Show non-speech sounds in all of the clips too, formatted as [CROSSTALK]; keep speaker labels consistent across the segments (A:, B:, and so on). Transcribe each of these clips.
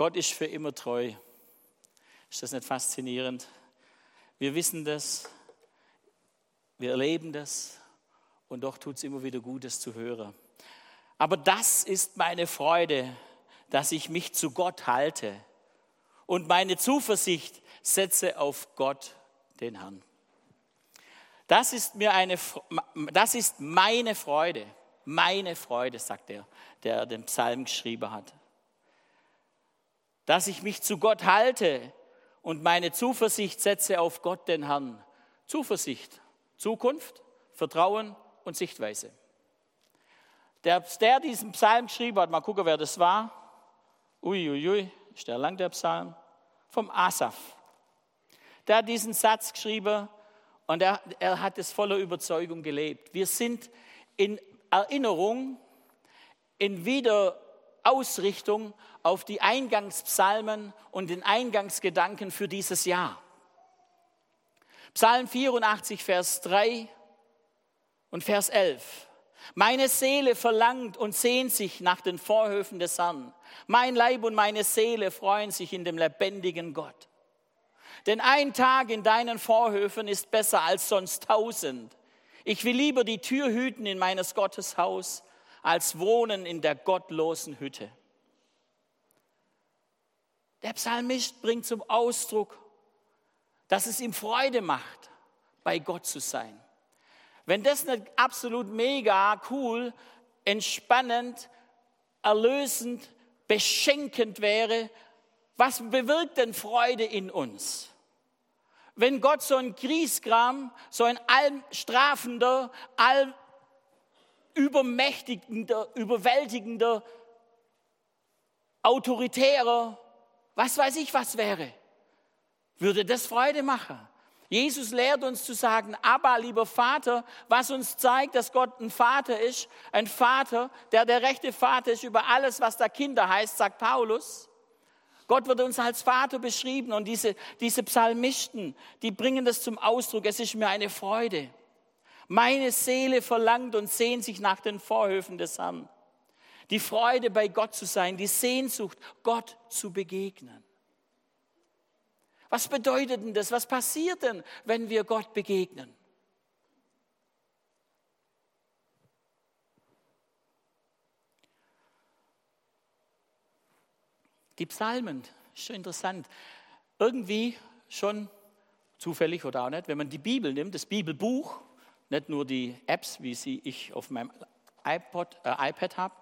A: Gott ist für immer treu. Ist das nicht faszinierend? Wir wissen das, wir erleben das und doch tut es immer wieder gut, das zu hören. Aber das ist meine Freude, dass ich mich zu Gott halte und meine Zuversicht setze auf Gott, den Herrn. Das ist, mir eine, das ist meine Freude, meine Freude, sagt er, der den Psalm geschrieben hat. Dass ich mich zu Gott halte und meine Zuversicht setze auf Gott, den Herrn. Zuversicht, Zukunft, Vertrauen und Sichtweise. Der, der diesen Psalm geschrieben hat, mal gucken, wer das war. Uiuiui, ui, ui, ist der lang, der Psalm? Vom Asaf. Der hat diesen Satz geschrieben und er, er hat es voller Überzeugung gelebt. Wir sind in Erinnerung, in Wiederausrichtung auf die Eingangspsalmen und den Eingangsgedanken für dieses Jahr. Psalm 84, Vers 3 und Vers 11. Meine Seele verlangt und sehnt sich nach den Vorhöfen des Herrn. Mein Leib und meine Seele freuen sich in dem lebendigen Gott. Denn ein Tag in deinen Vorhöfen ist besser als sonst tausend. Ich will lieber die Tür hüten in meines Gottes Haus, als wohnen in der gottlosen Hütte. Der Psalmist bringt zum Ausdruck, dass es ihm Freude macht, bei Gott zu sein. Wenn das nicht absolut mega cool, entspannend, erlösend, beschenkend wäre, was bewirkt denn Freude in uns? Wenn Gott so ein Griesgram, so ein allstrafender, allübermächtigender, überwältigender, autoritärer, was weiß ich was wäre, würde das Freude machen. Jesus lehrt uns zu sagen, aber lieber Vater, was uns zeigt, dass Gott ein Vater ist, ein Vater, der der rechte Vater ist über alles, was da Kinder heißt, sagt Paulus. Gott wird uns als Vater beschrieben und diese, diese Psalmisten, die bringen das zum Ausdruck. Es ist mir eine Freude. Meine Seele verlangt und sehnt sich nach den Vorhöfen des Herrn. Die Freude, bei Gott zu sein, die Sehnsucht, Gott zu begegnen. Was bedeutet denn das? Was passiert denn, wenn wir Gott begegnen? Die Psalmen, schon interessant. Irgendwie schon zufällig oder auch nicht, wenn man die Bibel nimmt, das Bibelbuch, nicht nur die Apps, wie sie ich auf meinem iPod, äh, iPad habe,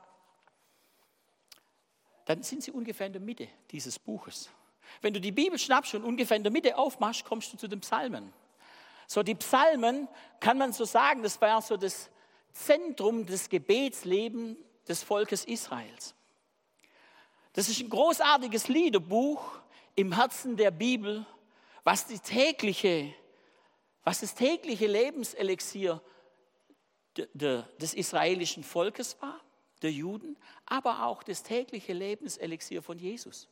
A: dann sind sie ungefähr in der Mitte dieses Buches. Wenn du die Bibel schnappst und ungefähr in der Mitte aufmachst, kommst du zu den Psalmen. So, die Psalmen, kann man so sagen, das war so das Zentrum des Gebetslebens des Volkes Israels. Das ist ein großartiges Liederbuch im Herzen der Bibel, was, die tägliche, was das tägliche Lebenselixier des israelischen Volkes war, der Juden, aber auch das tägliche Lebenselixier von Jesus.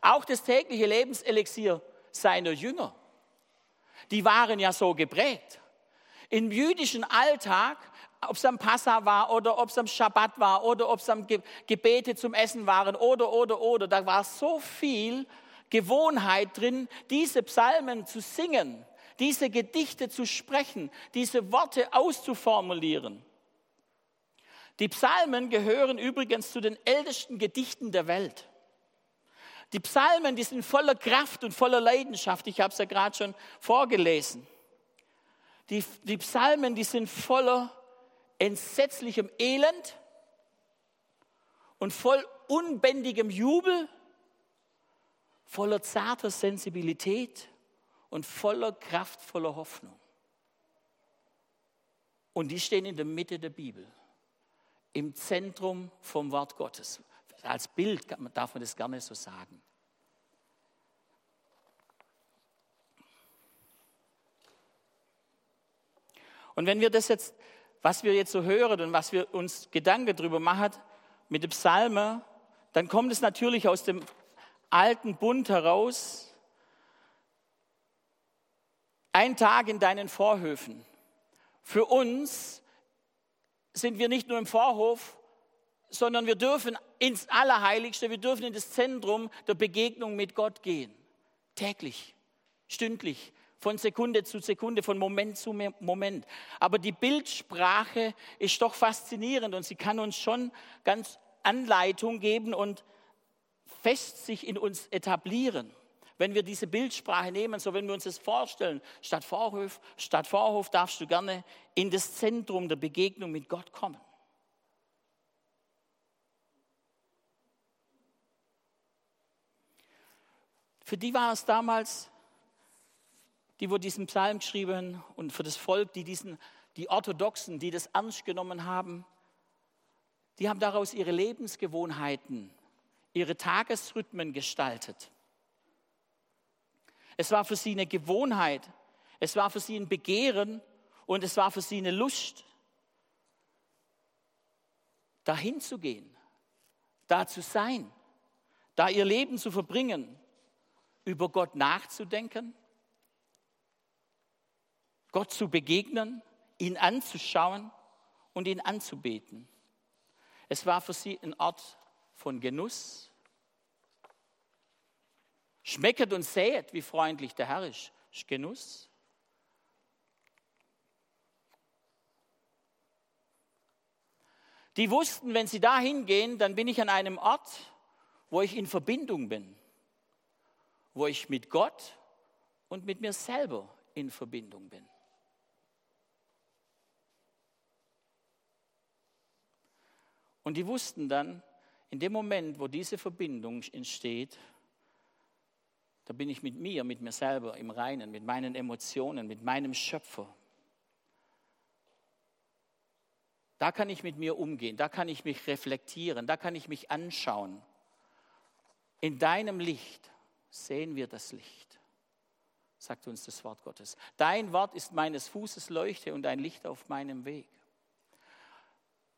A: Auch das tägliche Lebenselixier seiner Jünger. Die waren ja so geprägt. Im jüdischen Alltag, ob es am Passa war oder ob es am Schabbat war oder ob es am Gebete zum Essen waren oder, oder, oder, da war so viel Gewohnheit drin, diese Psalmen zu singen, diese Gedichte zu sprechen, diese Worte auszuformulieren. Die Psalmen gehören übrigens zu den ältesten Gedichten der Welt. Die Psalmen, die sind voller Kraft und voller Leidenschaft. Ich habe es ja gerade schon vorgelesen. Die, die Psalmen, die sind voller entsetzlichem Elend und voll unbändigem Jubel, voller zarter Sensibilität und voller kraftvoller Hoffnung. Und die stehen in der Mitte der Bibel, im Zentrum vom Wort Gottes. Als Bild darf man das gerne so sagen. Und wenn wir das jetzt, was wir jetzt so hören und was wir uns Gedanken darüber machen mit dem Psalmen, dann kommt es natürlich aus dem alten Bund heraus. Ein Tag in deinen Vorhöfen. Für uns sind wir nicht nur im Vorhof, sondern wir dürfen ins Allerheiligste, wir dürfen in das Zentrum der Begegnung mit Gott gehen. Täglich, stündlich, von Sekunde zu Sekunde, von Moment zu Moment. Aber die Bildsprache ist doch faszinierend und sie kann uns schon ganz Anleitung geben und fest sich in uns etablieren. Wenn wir diese Bildsprache nehmen, so wenn wir uns das vorstellen, statt Vorhof, statt Vorhof darfst du gerne in das Zentrum der Begegnung mit Gott kommen. Für die war es damals die wo diesen Psalm geschrieben und für das Volk, die diesen, die Orthodoxen, die das ernst genommen haben, die haben daraus ihre Lebensgewohnheiten, ihre Tagesrhythmen gestaltet. Es war für sie eine Gewohnheit, es war für sie ein Begehren und es war für sie eine Lust, dahin zu gehen, da zu sein, da ihr Leben zu verbringen, über Gott nachzudenken Gott zu begegnen, ihn anzuschauen und ihn anzubeten. Es war für sie ein Ort von Genuss. Schmecket und säet, wie freundlich der Herr ist. ist Genuss. Die wussten, wenn sie da hingehen, dann bin ich an einem Ort, wo ich in Verbindung bin, wo ich mit Gott und mit mir selber in Verbindung bin. Und die wussten dann, in dem Moment, wo diese Verbindung entsteht, da bin ich mit mir, mit mir selber im Reinen, mit meinen Emotionen, mit meinem Schöpfer. Da kann ich mit mir umgehen, da kann ich mich reflektieren, da kann ich mich anschauen. In deinem Licht sehen wir das Licht, sagt uns das Wort Gottes. Dein Wort ist meines Fußes Leuchte und ein Licht auf meinem Weg.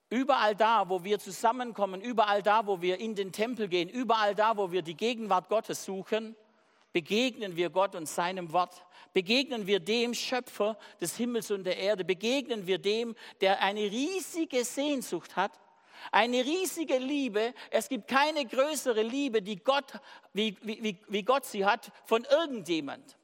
A: Überall da, wo wir zusammenkommen, überall da, wo wir in den Tempel gehen, überall da, wo wir die Gegenwart Gottes suchen, begegnen wir Gott und seinem Wort. Begegnen wir dem Schöpfer des Himmels und der Erde. Begegnen wir dem, der eine riesige Sehnsucht hat, eine riesige Liebe. Es gibt keine größere Liebe, die Gott, wie, wie, wie Gott sie hat, von irgendjemand.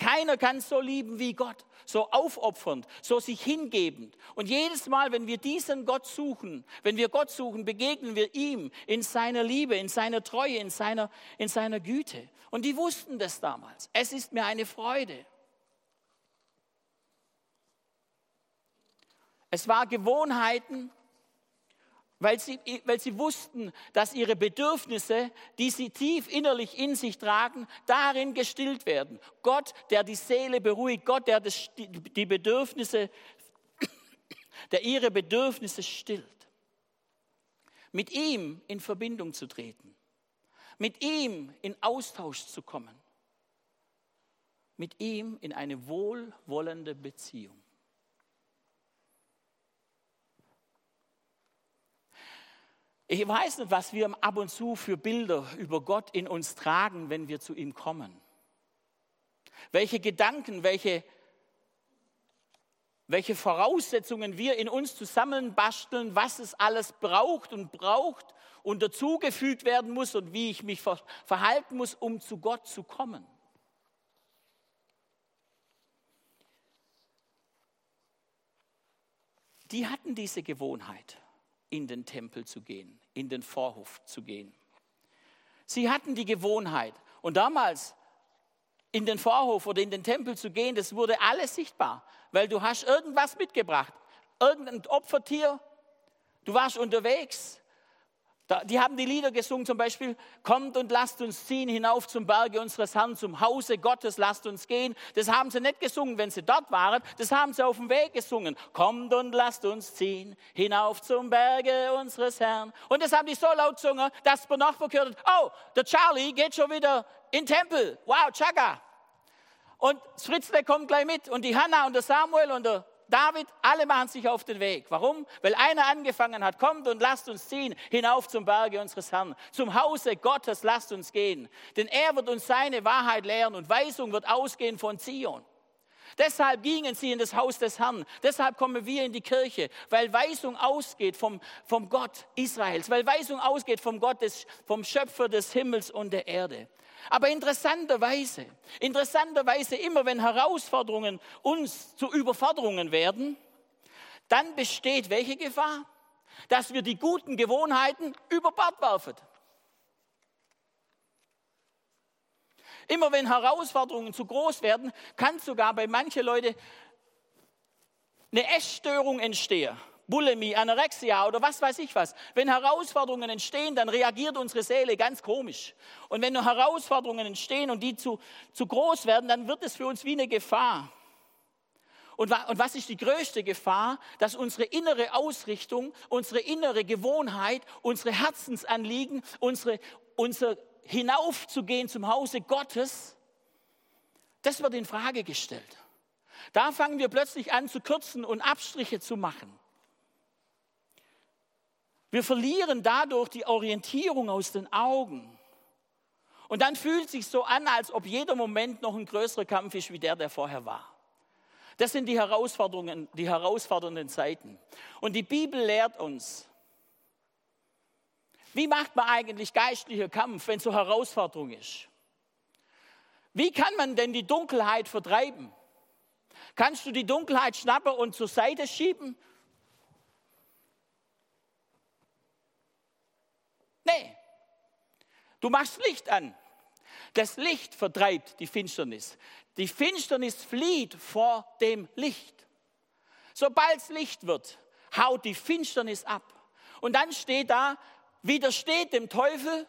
A: Keiner kann so lieben wie Gott, so aufopfernd, so sich hingebend. Und jedes Mal, wenn wir diesen Gott suchen, wenn wir Gott suchen, begegnen wir ihm in seiner Liebe, in seiner Treue, in seiner, in seiner Güte. Und die wussten das damals. Es ist mir eine Freude. Es war Gewohnheiten, weil sie, weil sie wussten, dass ihre Bedürfnisse, die sie tief innerlich in sich tragen, darin gestillt werden. Gott, der die Seele beruhigt, Gott, der das, die Bedürfnisse, der ihre Bedürfnisse stillt. Mit ihm in Verbindung zu treten, mit ihm in Austausch zu kommen, mit ihm in eine wohlwollende Beziehung. Ich weiß nicht, was wir ab und zu für Bilder über Gott in uns tragen, wenn wir zu ihm kommen. Welche Gedanken, welche, welche Voraussetzungen wir in uns zusammenbasteln, was es alles braucht und braucht und dazugefügt werden muss und wie ich mich verhalten muss, um zu Gott zu kommen. Die hatten diese Gewohnheit in den Tempel zu gehen, in den Vorhof zu gehen. Sie hatten die Gewohnheit. Und damals in den Vorhof oder in den Tempel zu gehen, das wurde alles sichtbar, weil du hast irgendwas mitgebracht, irgendein Opfertier, du warst unterwegs, die haben die Lieder gesungen, zum Beispiel, kommt und lasst uns ziehen hinauf zum Berge unseres Herrn, zum Hause Gottes, lasst uns gehen. Das haben sie nicht gesungen, wenn sie dort waren, das haben sie auf dem Weg gesungen. Kommt und lasst uns ziehen hinauf zum Berge unseres Herrn. Und das haben die so laut gesungen, dass man noch gehört hat, oh, der Charlie geht schon wieder in den Tempel. Wow, Chaga. Und Fritzle kommt gleich mit und die Hannah und der Samuel und der David, alle machen sich auf den Weg. Warum? Weil einer angefangen hat, kommt und lasst uns ziehen hinauf zum Berge unseres Herrn. Zum Hause Gottes lasst uns gehen. Denn er wird uns seine Wahrheit lehren und Weisung wird ausgehen von Zion. Deshalb gingen sie in das Haus des Herrn. Deshalb kommen wir in die Kirche, weil Weisung ausgeht vom, vom Gott Israels, weil Weisung ausgeht vom Gott, des, vom Schöpfer des Himmels und der Erde. Aber interessanterweise, interessanterweise immer wenn Herausforderungen uns zu Überforderungen werden, dann besteht welche Gefahr? Dass wir die guten Gewohnheiten über Bord werfen. Immer wenn Herausforderungen zu groß werden, kann sogar bei manchen Leuten eine Essstörung entstehen. Bulimie, Anorexia oder was weiß ich was. Wenn Herausforderungen entstehen, dann reagiert unsere Seele ganz komisch. Und wenn Herausforderungen entstehen und die zu, zu groß werden, dann wird es für uns wie eine Gefahr. Und, und was ist die größte Gefahr? Dass unsere innere Ausrichtung, unsere innere Gewohnheit, unsere Herzensanliegen, unsere, unser hinaufzugehen zum Hause Gottes, das wird in Frage gestellt. Da fangen wir plötzlich an zu kürzen und Abstriche zu machen. Wir verlieren dadurch die Orientierung aus den Augen. Und dann fühlt es sich so an, als ob jeder Moment noch ein größerer Kampf ist, wie der, der vorher war. Das sind die Herausforderungen, die herausfordernden Zeiten. Und die Bibel lehrt uns, wie macht man eigentlich geistlicher Kampf, wenn so Herausforderung ist? Wie kann man denn die Dunkelheit vertreiben? Kannst du die Dunkelheit schnappen und zur Seite schieben? Nee. Du machst Licht an. Das Licht vertreibt die Finsternis. Die Finsternis flieht vor dem Licht. Sobald es Licht wird, haut die Finsternis ab. Und dann steht da, widersteht dem Teufel,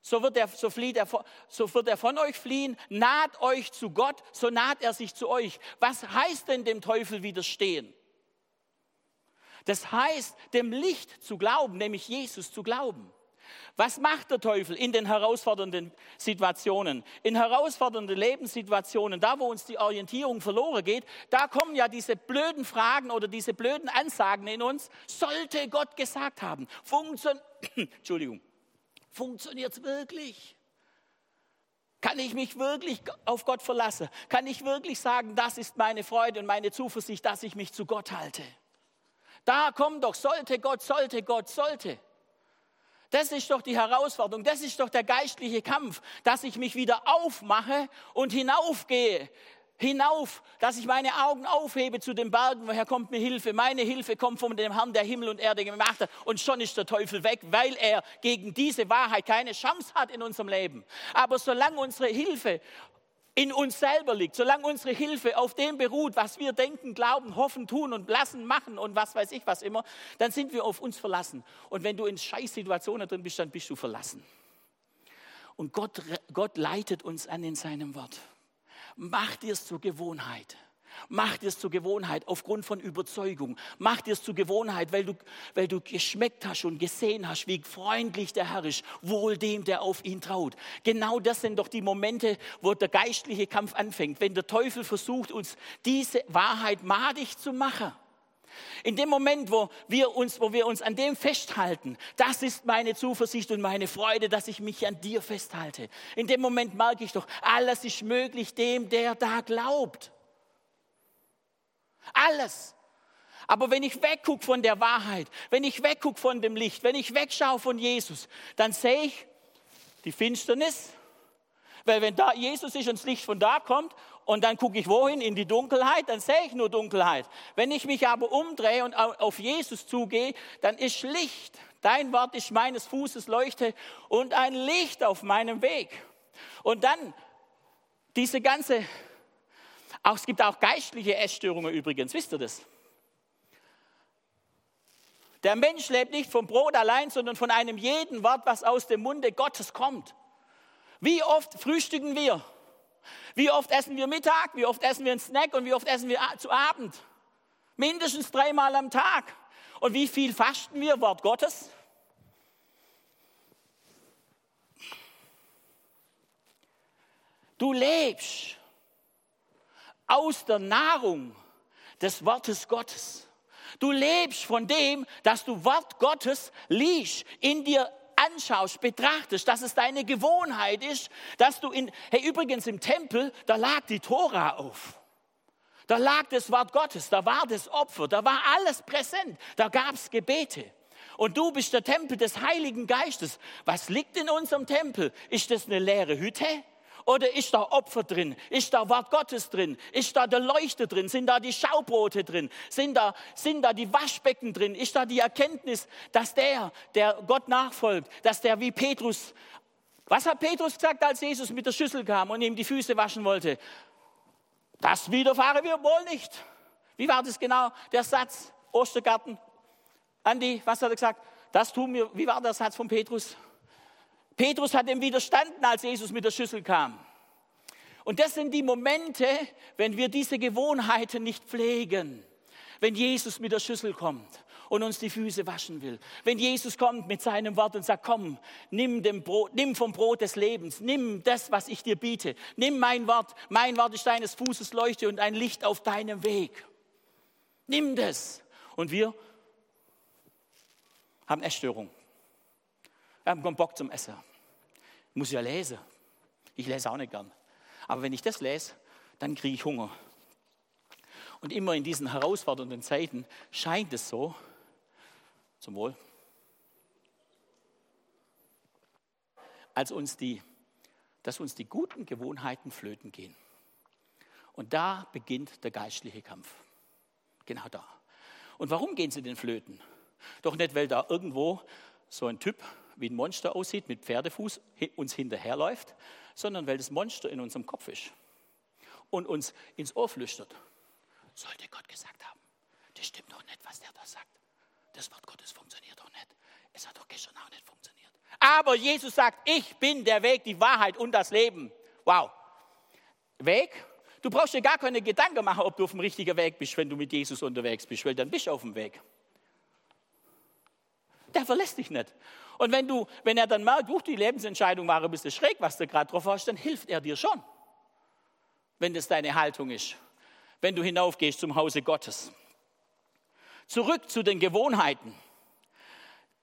A: so wird, er, so, flieht er, so wird er von euch fliehen, naht euch zu Gott, so naht er sich zu euch. Was heißt denn dem Teufel widerstehen? Das heißt, dem Licht zu glauben, nämlich Jesus zu glauben. Was macht der Teufel in den herausfordernden Situationen? In herausfordernden Lebenssituationen, da wo uns die Orientierung verloren geht, da kommen ja diese blöden Fragen oder diese blöden Ansagen in uns. Sollte Gott gesagt haben, Funktion [CLEARS THROAT] Entschuldigung, funktioniert es wirklich? Kann ich mich wirklich auf Gott verlassen? Kann ich wirklich sagen, das ist meine Freude und meine Zuversicht, dass ich mich zu Gott halte? Da kommt doch, sollte Gott, sollte Gott, sollte. Das ist doch die Herausforderung, das ist doch der geistliche Kampf, dass ich mich wieder aufmache und hinaufgehe. Hinauf, dass ich meine Augen aufhebe zu den Bergen, woher kommt mir Hilfe? Meine Hilfe kommt von dem Herrn, der Himmel und Erde gemacht hat. Und schon ist der Teufel weg, weil er gegen diese Wahrheit keine Chance hat in unserem Leben. Aber solange unsere Hilfe in uns selber liegt, solange unsere Hilfe auf dem beruht, was wir denken, glauben, hoffen, tun und lassen, machen und was weiß ich was immer, dann sind wir auf uns verlassen. Und wenn du in Scheißsituationen drin bist, dann bist du verlassen. Und Gott, Gott leitet uns an in seinem Wort. Mach dir es zur Gewohnheit. Mach dir es zur Gewohnheit aufgrund von Überzeugung. Mach dir es zur Gewohnheit, weil du, weil du geschmeckt hast und gesehen hast, wie freundlich der Herr ist, wohl dem, der auf ihn traut. Genau das sind doch die Momente, wo der geistliche Kampf anfängt, wenn der Teufel versucht, uns diese Wahrheit madig zu machen. In dem Moment, wo wir, uns, wo wir uns an dem festhalten, das ist meine Zuversicht und meine Freude, dass ich mich an dir festhalte. In dem Moment merke ich doch, alles ist möglich dem, der da glaubt. Alles. Aber wenn ich weggucke von der Wahrheit, wenn ich weggucke von dem Licht, wenn ich wegschaue von Jesus, dann sehe ich die Finsternis. Weil wenn da Jesus ist und das Licht von da kommt und dann gucke ich wohin? In die Dunkelheit, dann sehe ich nur Dunkelheit. Wenn ich mich aber umdrehe und auf Jesus zugehe, dann ist Licht. Dein Wort ist meines Fußes Leuchte und ein Licht auf meinem Weg. Und dann diese ganze auch, es gibt auch geistliche Essstörungen übrigens, wisst ihr das? Der Mensch lebt nicht vom Brot allein, sondern von einem jeden Wort, was aus dem Munde Gottes kommt. Wie oft frühstücken wir? Wie oft essen wir Mittag? Wie oft essen wir einen Snack? Und wie oft essen wir zu Abend? Mindestens dreimal am Tag. Und wie viel fasten wir? Wort Gottes? Du lebst aus der Nahrung des Wortes Gottes. Du lebst von dem, dass du Wort Gottes liest, in dir anschaust, betrachtest, dass es deine Gewohnheit ist, dass du in, hey, übrigens im Tempel, da lag die Tora auf. Da lag das Wort Gottes, da war das Opfer, da war alles präsent, da gab es Gebete. Und du bist der Tempel des Heiligen Geistes. Was liegt in unserem Tempel? Ist das eine leere Hütte? Oder ist da Opfer drin? Ist da Wort Gottes drin? Ist da der Leuchte drin? Sind da die Schaubrote drin? Sind da, sind da die Waschbecken drin? Ist da die Erkenntnis, dass der, der Gott nachfolgt, dass der wie Petrus, was hat Petrus gesagt, als Jesus mit der Schüssel kam und ihm die Füße waschen wollte? Das widerfahre wir wohl nicht. Wie war das genau, der Satz, Ostergarten? Andi, was hat er gesagt? Das tun wir, wie war der Satz von Petrus? Petrus hat ihm widerstanden, als Jesus mit der Schüssel kam. Und das sind die Momente, wenn wir diese Gewohnheiten nicht pflegen. Wenn Jesus mit der Schüssel kommt und uns die Füße waschen will. Wenn Jesus kommt mit seinem Wort und sagt, komm, nimm, Brot, nimm vom Brot des Lebens, nimm das, was ich dir biete. Nimm mein Wort, mein Wort ist deines Fußes Leuchte und ein Licht auf deinem Weg. Nimm das. Und wir haben Essstörung. Wir haben keinen Bock zum Essen. Muss ja lesen. Ich lese auch nicht gern. Aber wenn ich das lese, dann kriege ich Hunger. Und immer in diesen herausfordernden Zeiten scheint es so, zum Wohl, als uns die, dass uns die guten Gewohnheiten flöten gehen. Und da beginnt der geistliche Kampf. Genau da. Und warum gehen sie denn flöten? Doch nicht, weil da irgendwo so ein Typ wie ein Monster aussieht, mit Pferdefuß uns hinterherläuft, sondern weil das Monster in unserem Kopf ist und uns ins Ohr flüstert. Sollte Gott gesagt haben, das stimmt doch nicht, was der da sagt. Das Wort Gottes funktioniert doch nicht. Es hat doch gestern auch nicht funktioniert. Aber Jesus sagt, ich bin der Weg, die Wahrheit und das Leben. Wow. Weg? Du brauchst dir gar keine Gedanken machen, ob du auf dem richtigen Weg bist, wenn du mit Jesus unterwegs bist, weil dann bist du auf dem Weg der verlässt dich nicht. Und wenn, du, wenn er dann merkt, die Lebensentscheidung war ein bisschen schräg, was du gerade drauf hast, dann hilft er dir schon, wenn das deine Haltung ist, wenn du hinaufgehst zum Hause Gottes. Zurück zu den Gewohnheiten.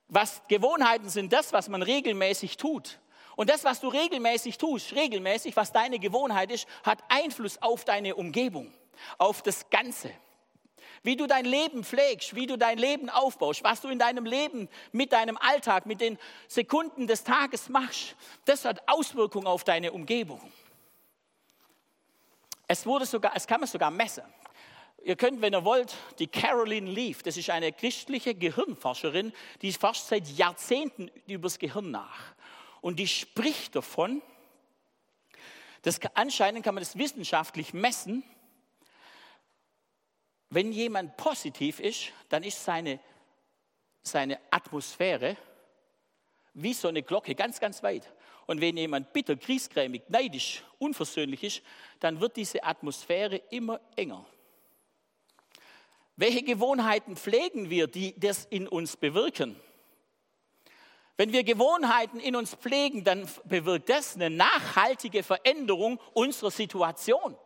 A: Was Gewohnheiten sind das, was man regelmäßig tut. Und das, was du regelmäßig tust, regelmäßig, was deine Gewohnheit ist, hat Einfluss auf deine Umgebung, auf das Ganze. Wie du dein Leben pflegst, wie du dein Leben aufbaust, was du in deinem Leben mit deinem Alltag, mit den Sekunden des Tages machst, das hat Auswirkungen auf deine Umgebung. Es, wurde sogar, es kann man sogar messen. Ihr könnt, wenn ihr wollt, die Caroline Leaf, das ist eine christliche Gehirnforscherin, die forscht seit Jahrzehnten über das Gehirn nach. Und die spricht davon, dass anscheinend kann man das wissenschaftlich messen, wenn jemand positiv ist, dann ist seine, seine Atmosphäre wie so eine Glocke, ganz, ganz weit. Und wenn jemand bitter, griesgrämig, neidisch, unversöhnlich ist, dann wird diese Atmosphäre immer enger. Welche Gewohnheiten pflegen wir, die das in uns bewirken? Wenn wir Gewohnheiten in uns pflegen, dann bewirkt das eine nachhaltige Veränderung unserer Situation.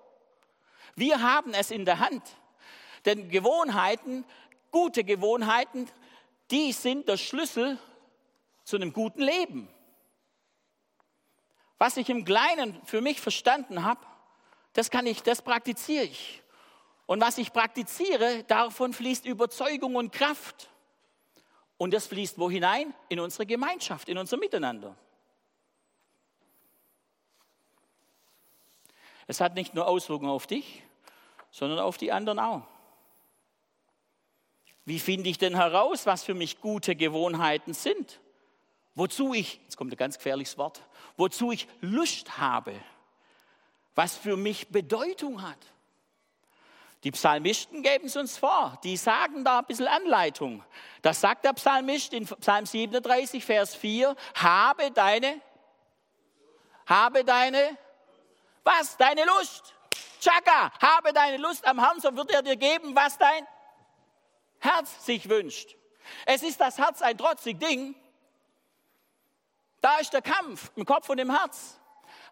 A: Wir haben es in der Hand. Denn Gewohnheiten, gute Gewohnheiten, die sind der Schlüssel zu einem guten Leben. Was ich im Kleinen für mich verstanden habe, das kann ich, das praktiziere ich. Und was ich praktiziere, davon fließt Überzeugung und Kraft. Und das fließt wo hinein? In unsere Gemeinschaft, in unser Miteinander. Es hat nicht nur Auswirkungen auf dich, sondern auf die anderen auch. Wie finde ich denn heraus, was für mich gute Gewohnheiten sind? Wozu ich, jetzt kommt ein ganz gefährliches Wort, wozu ich Lust habe, was für mich Bedeutung hat. Die Psalmisten geben es uns vor, die sagen da ein bisschen Anleitung. Das sagt der Psalmist in Psalm 37, Vers 4, habe deine, habe deine, was? Deine Lust. Chaka, habe deine Lust am Herrn, so wird er dir geben, was dein Herz sich wünscht. Es ist das Herz ein trotzig Ding. Da ist der Kampf im Kopf und im Herz.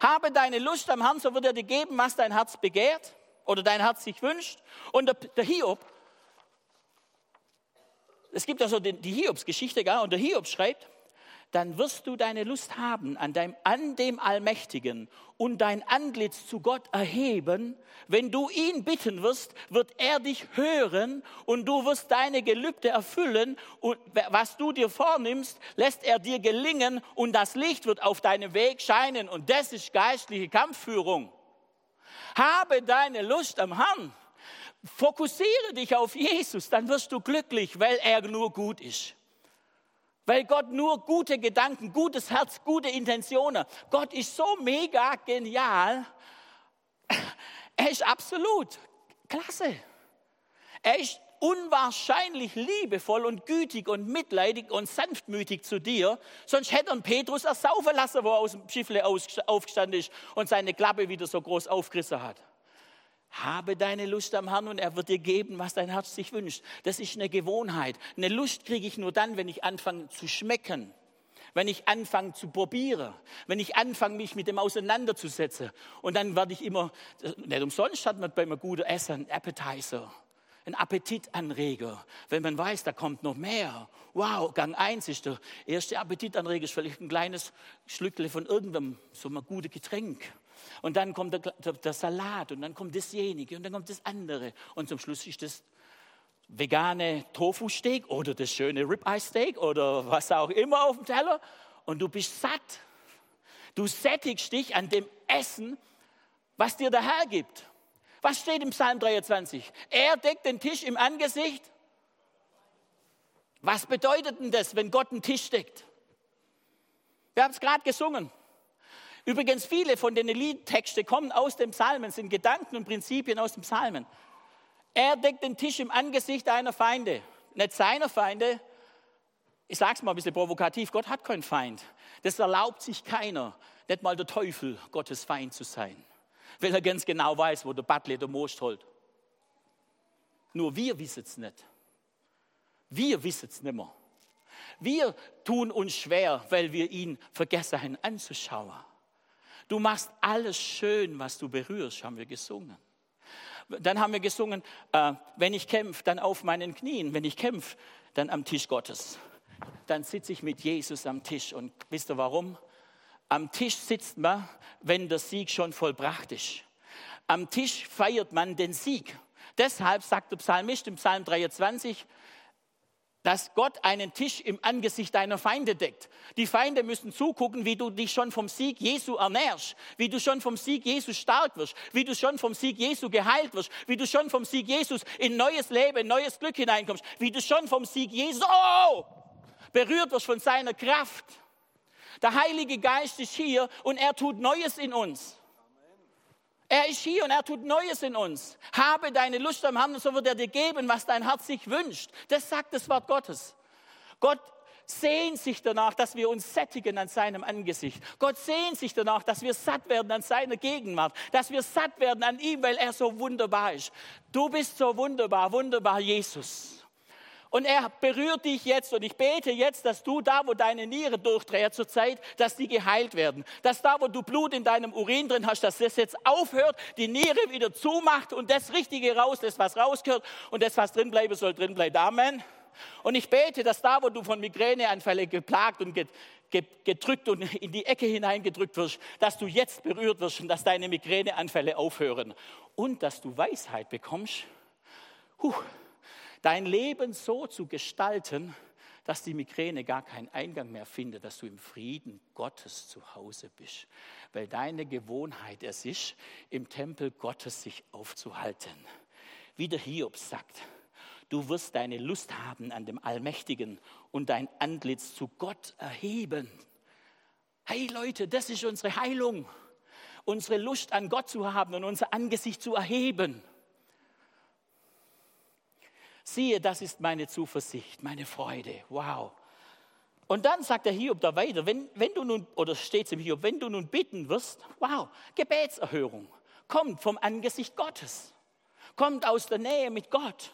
A: Habe deine Lust am Herrn, so wird er dir geben, was dein Herz begehrt oder dein Herz sich wünscht. Und der, der Hiob, es gibt also die, die Hiobs-Geschichte, und der Hiob schreibt, dann wirst du deine Lust haben an, deinem, an dem Allmächtigen und dein Antlitz zu Gott erheben. Wenn du ihn bitten wirst, wird er dich hören und du wirst deine Gelübde erfüllen und was du dir vornimmst, lässt er dir gelingen und das Licht wird auf deinem Weg scheinen und das ist geistliche Kampfführung. Habe deine Lust am Herrn. Fokussiere dich auf Jesus, dann wirst du glücklich, weil er nur gut ist. Weil Gott nur gute Gedanken, gutes Herz, gute Intentionen. Gott ist so mega genial. [LAUGHS] Er ist absolut klasse. Er ist unwahrscheinlich liebevoll und gütig und mitleidig und sanftmütig zu dir. Sonst hätte er Petrus ersaufen lassen, wo er aus dem Schiffle aufgestanden ist und seine Klappe wieder so groß aufgerissen hat. Habe deine Lust am Herrn und er wird dir geben, was dein Herz sich wünscht. Das ist eine Gewohnheit. Eine Lust kriege ich nur dann, wenn ich anfange zu schmecken, wenn ich anfange zu probieren, wenn ich anfange, mich mit dem auseinanderzusetzen. Und dann werde ich immer, nicht umsonst hat man bei einem guten Essen einen Appetizer, einen Appetitanreger. Wenn man weiß, da kommt noch mehr. Wow, Gang 1 ist der erste Appetitanreger, ist vielleicht ein kleines Schlückle von irgendeinem, so ein gutes Getränk. Und dann kommt der, der, der Salat und dann kommt dasjenige und dann kommt das andere. Und zum Schluss ist das vegane Tofu-Steak oder das schöne Ribeye-Steak oder was auch immer auf dem Teller. Und du bist satt. Du sättigst dich an dem Essen, was dir der Herr gibt. Was steht im Psalm 23? Er deckt den Tisch im Angesicht. Was bedeutet denn das, wenn Gott einen Tisch deckt? Wir haben es gerade gesungen. Übrigens, viele von den Liedtexten kommen aus dem Psalmen, sind Gedanken und Prinzipien aus dem Psalmen. Er deckt den Tisch im Angesicht einer Feinde, nicht seiner Feinde. Ich sage es mal ein bisschen provokativ, Gott hat keinen Feind. Das erlaubt sich keiner, nicht mal der Teufel, Gottes Feind zu sein. Weil er ganz genau weiß, wo der Battle der Most holt. Nur wir wissen es nicht. Wir wissen es nicht mehr. Wir tun uns schwer, weil wir ihn vergessen anzuschauen. Du machst alles schön, was du berührst, haben wir gesungen. Dann haben wir gesungen, äh, wenn ich kämpfe, dann auf meinen Knien. Wenn ich kämpfe, dann am Tisch Gottes. Dann sitze ich mit Jesus am Tisch. Und wisst ihr warum? Am Tisch sitzt man, wenn der Sieg schon vollbracht ist. Am Tisch feiert man den Sieg. Deshalb sagt der Psalmist im Psalm 23, dass Gott einen Tisch im Angesicht deiner Feinde deckt. Die Feinde müssen zugucken, wie du dich schon vom Sieg Jesu ernährst, wie du schon vom Sieg Jesu stark wirst, wie du schon vom Sieg Jesu geheilt wirst, wie du schon vom Sieg Jesus in neues Leben, in neues Glück hineinkommst, wie du schon vom Sieg Jesu oh, berührt wirst von seiner Kraft. Der Heilige Geist ist hier und er tut Neues in uns. Er ist hier und er tut Neues in uns. Habe deine Lust am Herrn, so wird er dir geben, was dein Herz sich wünscht. Das sagt das Wort Gottes. Gott sehnt sich danach, dass wir uns sättigen an seinem Angesicht. Gott sehnt sich danach, dass wir satt werden an seiner Gegenwart, dass wir satt werden an ihm, weil er so wunderbar ist. Du bist so wunderbar, wunderbar, Jesus. Und er berührt dich jetzt und ich bete jetzt, dass du da, wo deine Niere durchdreht zurzeit, dass die geheilt werden. Dass da, wo du Blut in deinem Urin drin hast, dass das jetzt aufhört, die Niere wieder zumacht und das Richtige rauslässt, was rausgehört und das, was drin bleiben soll, drin bleibt. Amen. Und ich bete, dass da, wo du von Migräneanfällen geplagt und gedrückt und in die Ecke hineingedrückt wirst, dass du jetzt berührt wirst und dass deine Migräneanfälle aufhören. Und dass du Weisheit bekommst. Huh dein Leben so zu gestalten, dass die Migräne gar keinen Eingang mehr findet, dass du im Frieden Gottes zu Hause bist. Weil deine Gewohnheit es ist, im Tempel Gottes sich aufzuhalten. Wie der Hiob sagt, du wirst deine Lust haben an dem Allmächtigen und dein Antlitz zu Gott erheben. Hey Leute, das ist unsere Heilung. Unsere Lust an Gott zu haben und unser Angesicht zu erheben. Siehe, das ist meine Zuversicht, meine Freude. Wow. Und dann sagt der Hiob da weiter, wenn, wenn du nun, oder steht es im Hiob, wenn du nun bitten wirst, wow, Gebetserhörung, kommt vom Angesicht Gottes, kommt aus der Nähe mit Gott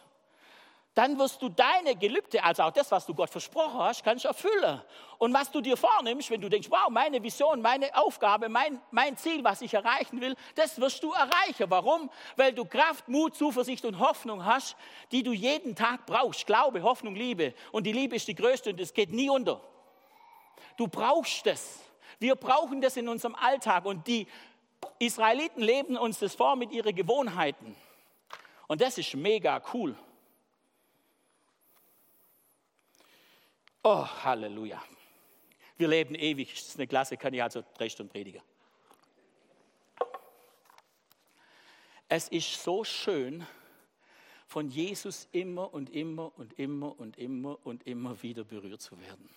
A: dann wirst du deine Gelübde, also auch das, was du Gott versprochen hast, kannst erfüllen. Und was du dir vornimmst, wenn du denkst, wow, meine Vision, meine Aufgabe, mein, mein Ziel, was ich erreichen will, das wirst du erreichen. Warum? Weil du Kraft, Mut, Zuversicht und Hoffnung hast, die du jeden Tag brauchst. Glaube, Hoffnung, Liebe. Und die Liebe ist die größte und es geht nie unter. Du brauchst es. Wir brauchen das in unserem Alltag und die Israeliten leben uns das vor mit ihren Gewohnheiten. Und das ist mega cool. Oh, Halleluja. Wir leben ewig. Das ist eine Klasse, kann ich also drei Stunden predigen. Es ist so schön, von Jesus immer und immer und immer und immer und immer wieder berührt zu werden.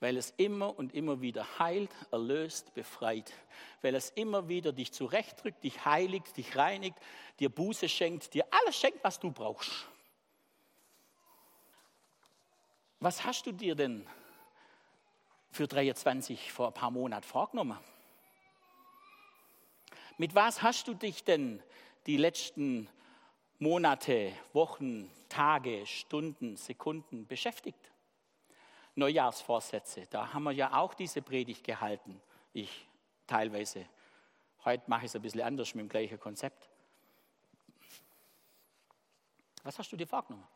A: Weil es immer und immer wieder heilt, erlöst, befreit. Weil es immer wieder dich zurechtdrückt, dich heiligt, dich reinigt, dir Buße schenkt, dir alles schenkt, was du brauchst. Was hast du dir denn für 23 vor ein paar Monaten vorgenommen? Mit was hast du dich denn die letzten Monate, Wochen, Tage, Stunden, Sekunden beschäftigt? Neujahrsvorsätze, da haben wir ja auch diese Predigt gehalten. Ich teilweise. Heute mache ich es ein bisschen anders mit dem gleichen Konzept. Was hast du dir vorgenommen?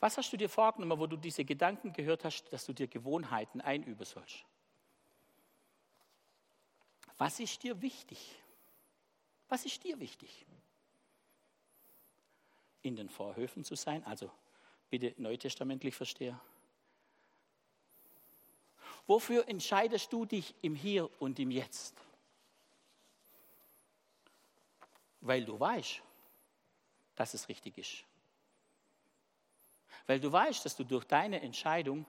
A: Was hast du dir vorgenommen, wo du diese Gedanken gehört hast, dass du dir Gewohnheiten einüben sollst? Was ist dir wichtig? Was ist dir wichtig? In den Vorhöfen zu sein, also bitte neutestamentlich verstehe. Wofür entscheidest du dich im Hier und im Jetzt? Weil du weißt, dass es richtig ist. Weil du weißt, dass du durch deine Entscheidung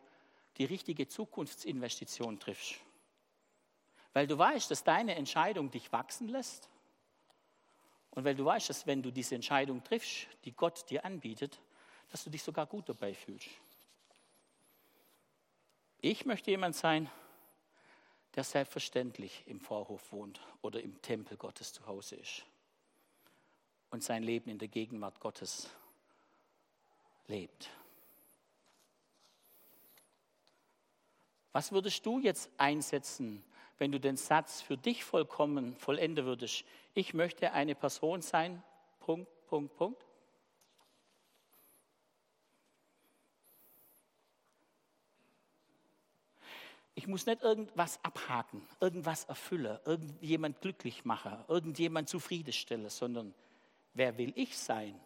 A: die richtige Zukunftsinvestition triffst. Weil du weißt, dass deine Entscheidung dich wachsen lässt. Und weil du weißt, dass wenn du diese Entscheidung triffst, die Gott dir anbietet, dass du dich sogar gut dabei fühlst. Ich möchte jemand sein, der selbstverständlich im Vorhof wohnt oder im Tempel Gottes zu Hause ist und sein Leben in der Gegenwart Gottes lebt. Was würdest du jetzt einsetzen, wenn du den Satz für dich vollkommen vollenden würdest? Ich möchte eine Person sein, Punkt, Punkt, Punkt. Ich muss nicht irgendwas abhaken, irgendwas erfüllen, irgendjemand glücklich machen, irgendjemand zufriedenstellen, sondern wer will ich sein?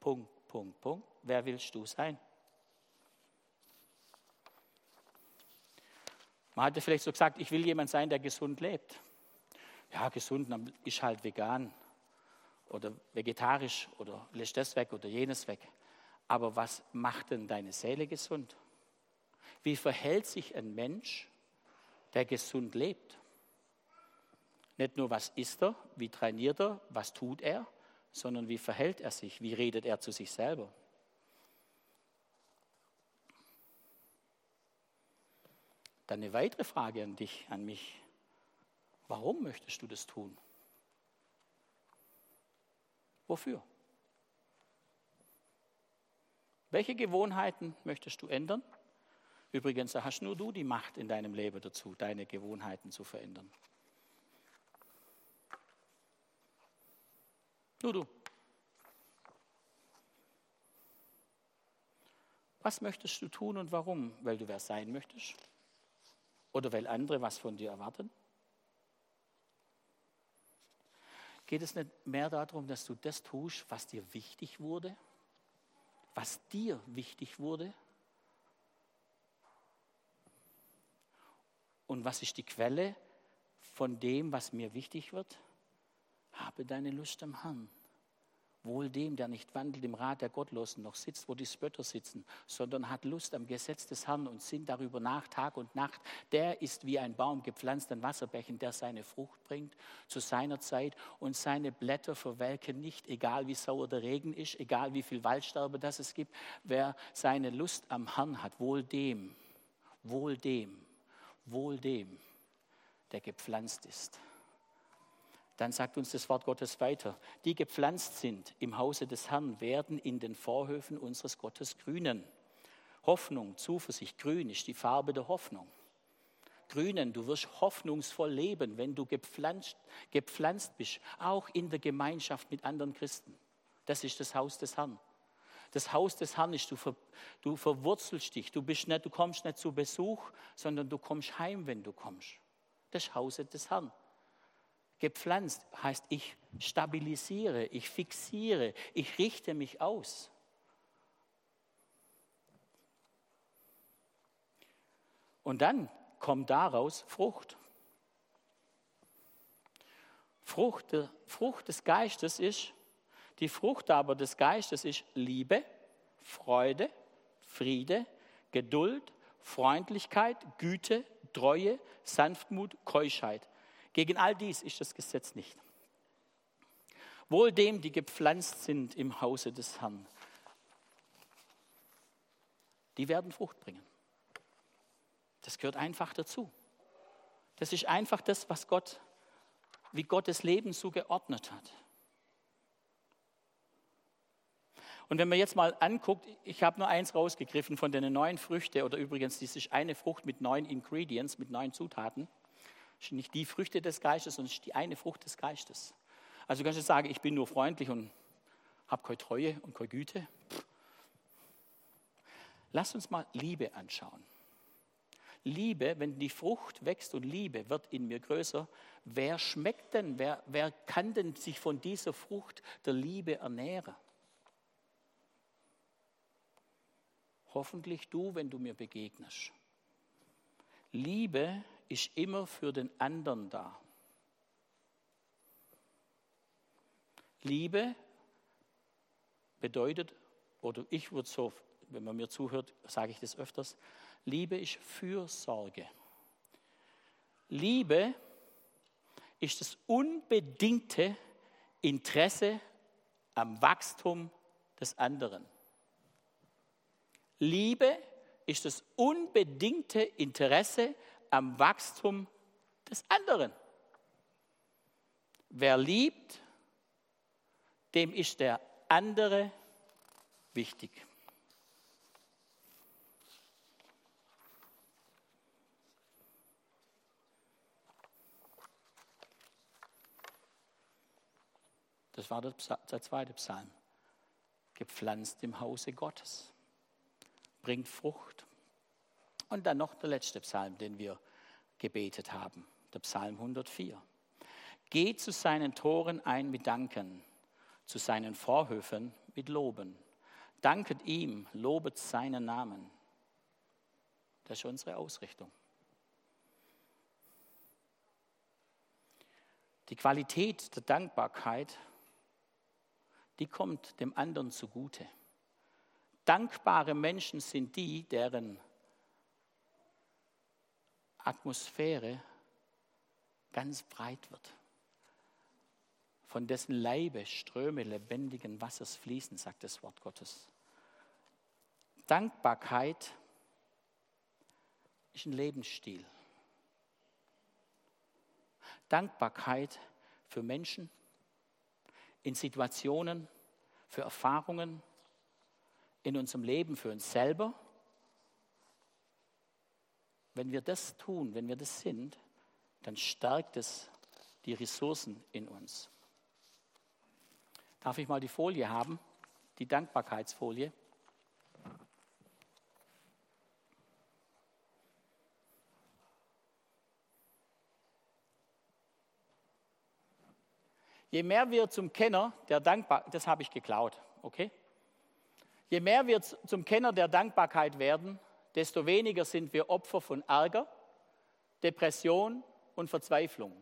A: Punkt, Punkt, Punkt. Wer willst du sein? Man hatte vielleicht so gesagt, ich will jemand sein, der gesund lebt. Ja, gesund ist halt vegan oder vegetarisch oder lässt das weg oder jenes weg. Aber was macht denn deine Seele gesund? Wie verhält sich ein Mensch, der gesund lebt? Nicht nur, was isst er, wie trainiert er, was tut er, sondern wie verhält er sich, wie redet er zu sich selber. Dann eine weitere Frage an dich, an mich. Warum möchtest du das tun? Wofür? Welche Gewohnheiten möchtest du ändern? Übrigens, da hast nur du die Macht in deinem Leben dazu, deine Gewohnheiten zu verändern. Nur du. Was möchtest du tun und warum? Weil du wer sein möchtest? Oder weil andere was von dir erwarten? Geht es nicht mehr darum, dass du das tust, was dir wichtig wurde? Was dir wichtig wurde? Und was ist die Quelle von dem, was mir wichtig wird? Habe deine Lust am Herrn. Wohl dem, der nicht wandelt im Rat der Gottlosen, noch sitzt, wo die Spötter sitzen, sondern hat Lust am Gesetz des Herrn und sinnt darüber nach Tag und Nacht. Der ist wie ein Baum gepflanzt an Wasserbächen, der seine Frucht bringt zu seiner Zeit und seine Blätter verwelken nicht, egal wie sauer der Regen ist, egal wie viel Waldsterbe das es gibt. Wer seine Lust am Herrn hat, wohl dem, wohl dem, wohl dem, der gepflanzt ist dann sagt uns das Wort Gottes weiter. Die gepflanzt sind im Hause des Herrn, werden in den Vorhöfen unseres Gottes grünen. Hoffnung, Zuversicht, grün ist die Farbe der Hoffnung. Grünen, du wirst hoffnungsvoll leben, wenn du gepflanzt, gepflanzt bist, auch in der Gemeinschaft mit anderen Christen. Das ist das Haus des Herrn. Das Haus des Herrn ist, du, ver, du verwurzelst dich, du, bist nicht, du kommst nicht zu Besuch, sondern du kommst heim, wenn du kommst. Das Haus des Herrn. Gepflanzt heißt, ich stabilisiere, ich fixiere, ich richte mich aus. Und dann kommt daraus Frucht. Frucht, Frucht des Geistes ist, die Frucht aber des Geistes ist Liebe, Freude, Friede, Geduld, Freundlichkeit, Güte, Treue, Sanftmut, Keuschheit. Gegen all dies ist das Gesetz nicht. Wohl dem, die gepflanzt sind im Hause des Herrn, die werden Frucht bringen. Das gehört einfach dazu. Das ist einfach das, was Gott, wie Gott das Leben so geordnet hat. Und wenn man jetzt mal anguckt, ich habe nur eins rausgegriffen von den neun Früchten, oder übrigens, das ist eine Frucht mit neun Ingredients, mit neun Zutaten. Nicht die Früchte des Geistes, sondern die eine Frucht des Geistes. Also kannst du sagen, ich bin nur freundlich und habe keine Treue und keine Güte. Lass uns mal Liebe anschauen. Liebe, wenn die Frucht wächst und Liebe wird in mir größer, wer schmeckt denn, wer, wer kann denn sich von dieser Frucht der Liebe ernähren? Hoffentlich du, wenn du mir begegnest. Liebe ist immer für den anderen da. Liebe bedeutet, oder ich würde so, wenn man mir zuhört, sage ich das öfters, Liebe ist Fürsorge. Liebe ist das unbedingte Interesse am Wachstum des anderen. Liebe ist das unbedingte Interesse am Wachstum des anderen. Wer liebt, dem ist der andere wichtig. Das war der, der zweite Psalm. Gepflanzt im Hause Gottes bringt Frucht. Und dann noch der letzte Psalm, den wir gebetet haben, der Psalm 104. Geht zu seinen Toren ein mit Danken, zu seinen Vorhöfen mit Loben. Danket ihm, lobet seinen Namen. Das ist unsere Ausrichtung. Die Qualität der Dankbarkeit, die kommt dem anderen zugute. Dankbare Menschen sind die, deren Atmosphäre ganz breit wird. Von dessen Leibe Ströme lebendigen Wassers fließen, sagt das Wort Gottes. Dankbarkeit ist ein Lebensstil. Dankbarkeit für Menschen, in Situationen, für Erfahrungen, in unserem Leben für uns selber. Wenn wir das tun, wenn wir das sind, dann stärkt es die Ressourcen in uns. Darf ich mal die Folie haben, die Dankbarkeitsfolie? Je mehr wir zum Kenner der Dankbarkeit, das habe ich geklaut, okay? Je mehr wir zum Kenner der Dankbarkeit werden, desto weniger sind wir Opfer von Ärger, Depression und Verzweiflung.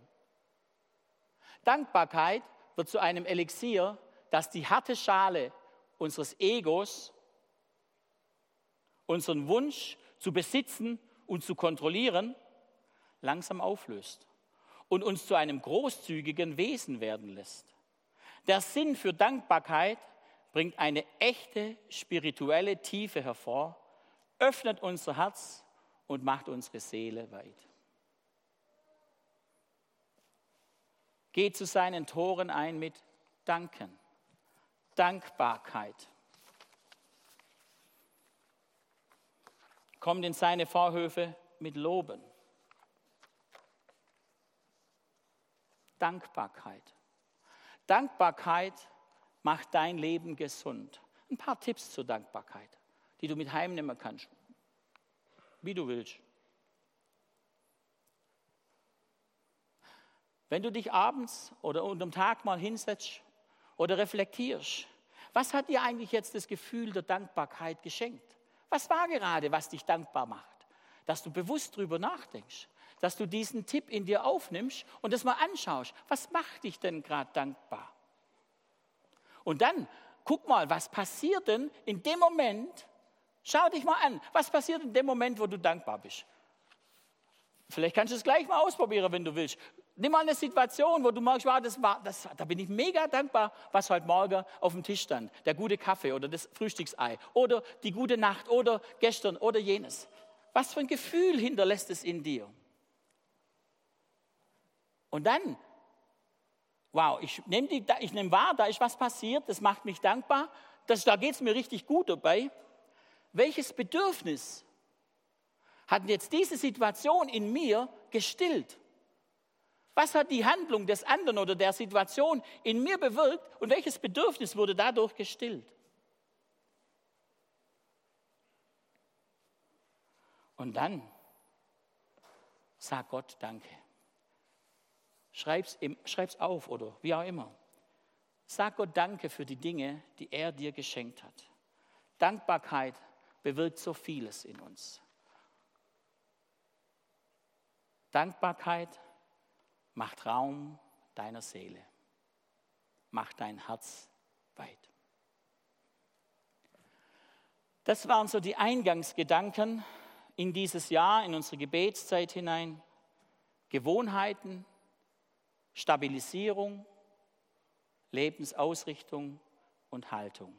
A: Dankbarkeit wird zu einem Elixier, das die harte Schale unseres Egos, unseren Wunsch zu besitzen und zu kontrollieren, langsam auflöst und uns zu einem großzügigen Wesen werden lässt. Der Sinn für Dankbarkeit bringt eine echte spirituelle Tiefe hervor, öffnet unser Herz und macht unsere Seele weit. Geht zu seinen Toren ein mit Danken, Dankbarkeit. Kommt in seine Vorhöfe mit Loben. Dankbarkeit. Dankbarkeit macht dein Leben gesund. ein paar Tipps zur Dankbarkeit, die du mit heimnehmen kannst. Wie du willst. Wenn du dich abends oder unterm Tag mal hinsetzt oder reflektierst, was hat dir eigentlich jetzt das Gefühl der Dankbarkeit geschenkt? Was war gerade, was dich dankbar macht? Dass du bewusst drüber nachdenkst, dass du diesen Tipp in dir aufnimmst und das mal anschaust. Was macht dich denn gerade dankbar? Und dann guck mal, was passiert denn in dem Moment? Schau dich mal an, was passiert in dem Moment, wo du dankbar bist? Vielleicht kannst du es gleich mal ausprobieren, wenn du willst. Nimm mal eine Situation, wo du merkst, wow, das war, das, da bin ich mega dankbar, was heute Morgen auf dem Tisch stand. Der gute Kaffee oder das Frühstücksei oder die gute Nacht oder gestern oder jenes. Was für ein Gefühl hinterlässt es in dir? Und dann, wow, ich nehme nehm wahr, da ist was passiert, das macht mich dankbar, das, da geht es mir richtig gut dabei. Welches Bedürfnis hat jetzt diese Situation in mir gestillt? Was hat die Handlung des anderen oder der Situation in mir bewirkt und welches Bedürfnis wurde dadurch gestillt? Und dann sag Gott Danke. Schreib's, schreib's auf oder wie auch immer. Sag Gott Danke für die Dinge, die er dir geschenkt hat. Dankbarkeit bewirkt so vieles in uns. Dankbarkeit macht Raum deiner Seele, macht dein Herz weit. Das waren so die Eingangsgedanken in dieses Jahr, in unsere Gebetszeit hinein. Gewohnheiten, Stabilisierung, Lebensausrichtung und Haltung.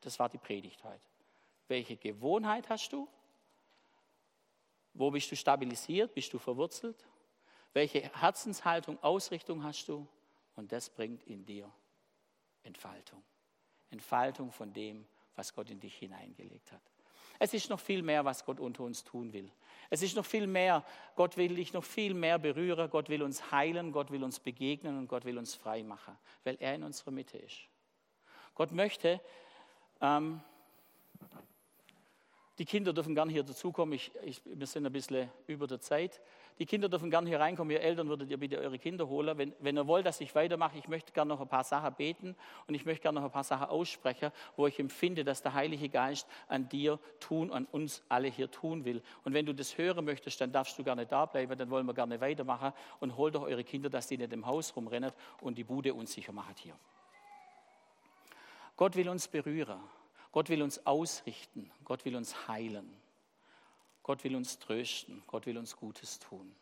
A: Das war die Predigt heute. Welche Gewohnheit hast du? Wo bist du stabilisiert? Bist du verwurzelt? Welche Herzenshaltung, Ausrichtung hast du? Und das bringt in dir Entfaltung. Entfaltung von dem, was Gott in dich hineingelegt hat. Es ist noch viel mehr, was Gott unter uns tun will. Es ist noch viel mehr, Gott will dich noch viel mehr berühren, Gott will uns heilen, Gott will uns begegnen und Gott will uns frei machen, weil er in unserer Mitte ist. Gott möchte, ähm, die Kinder dürfen gerne hier dazukommen. Ich, ich, wir sind ein bisschen über der Zeit. Die Kinder dürfen gerne hier reinkommen. Ihr Eltern würdet ihr bitte eure Kinder holen. Wenn, wenn ihr wollt, dass ich weitermache, ich möchte gerne noch ein paar Sachen beten und ich möchte gerne noch ein paar Sachen aussprechen, wo ich empfinde, dass der Heilige Geist an dir tun, an uns alle hier tun will. Und wenn du das hören möchtest, dann darfst du gerne da bleiben, dann wollen wir gerne weitermachen und holt doch eure Kinder, dass die nicht im Haus rumrennen und die Bude unsicher machen hier. Gott will uns berühren. Gott will uns ausrichten, Gott will uns heilen, Gott will uns trösten, Gott will uns Gutes tun.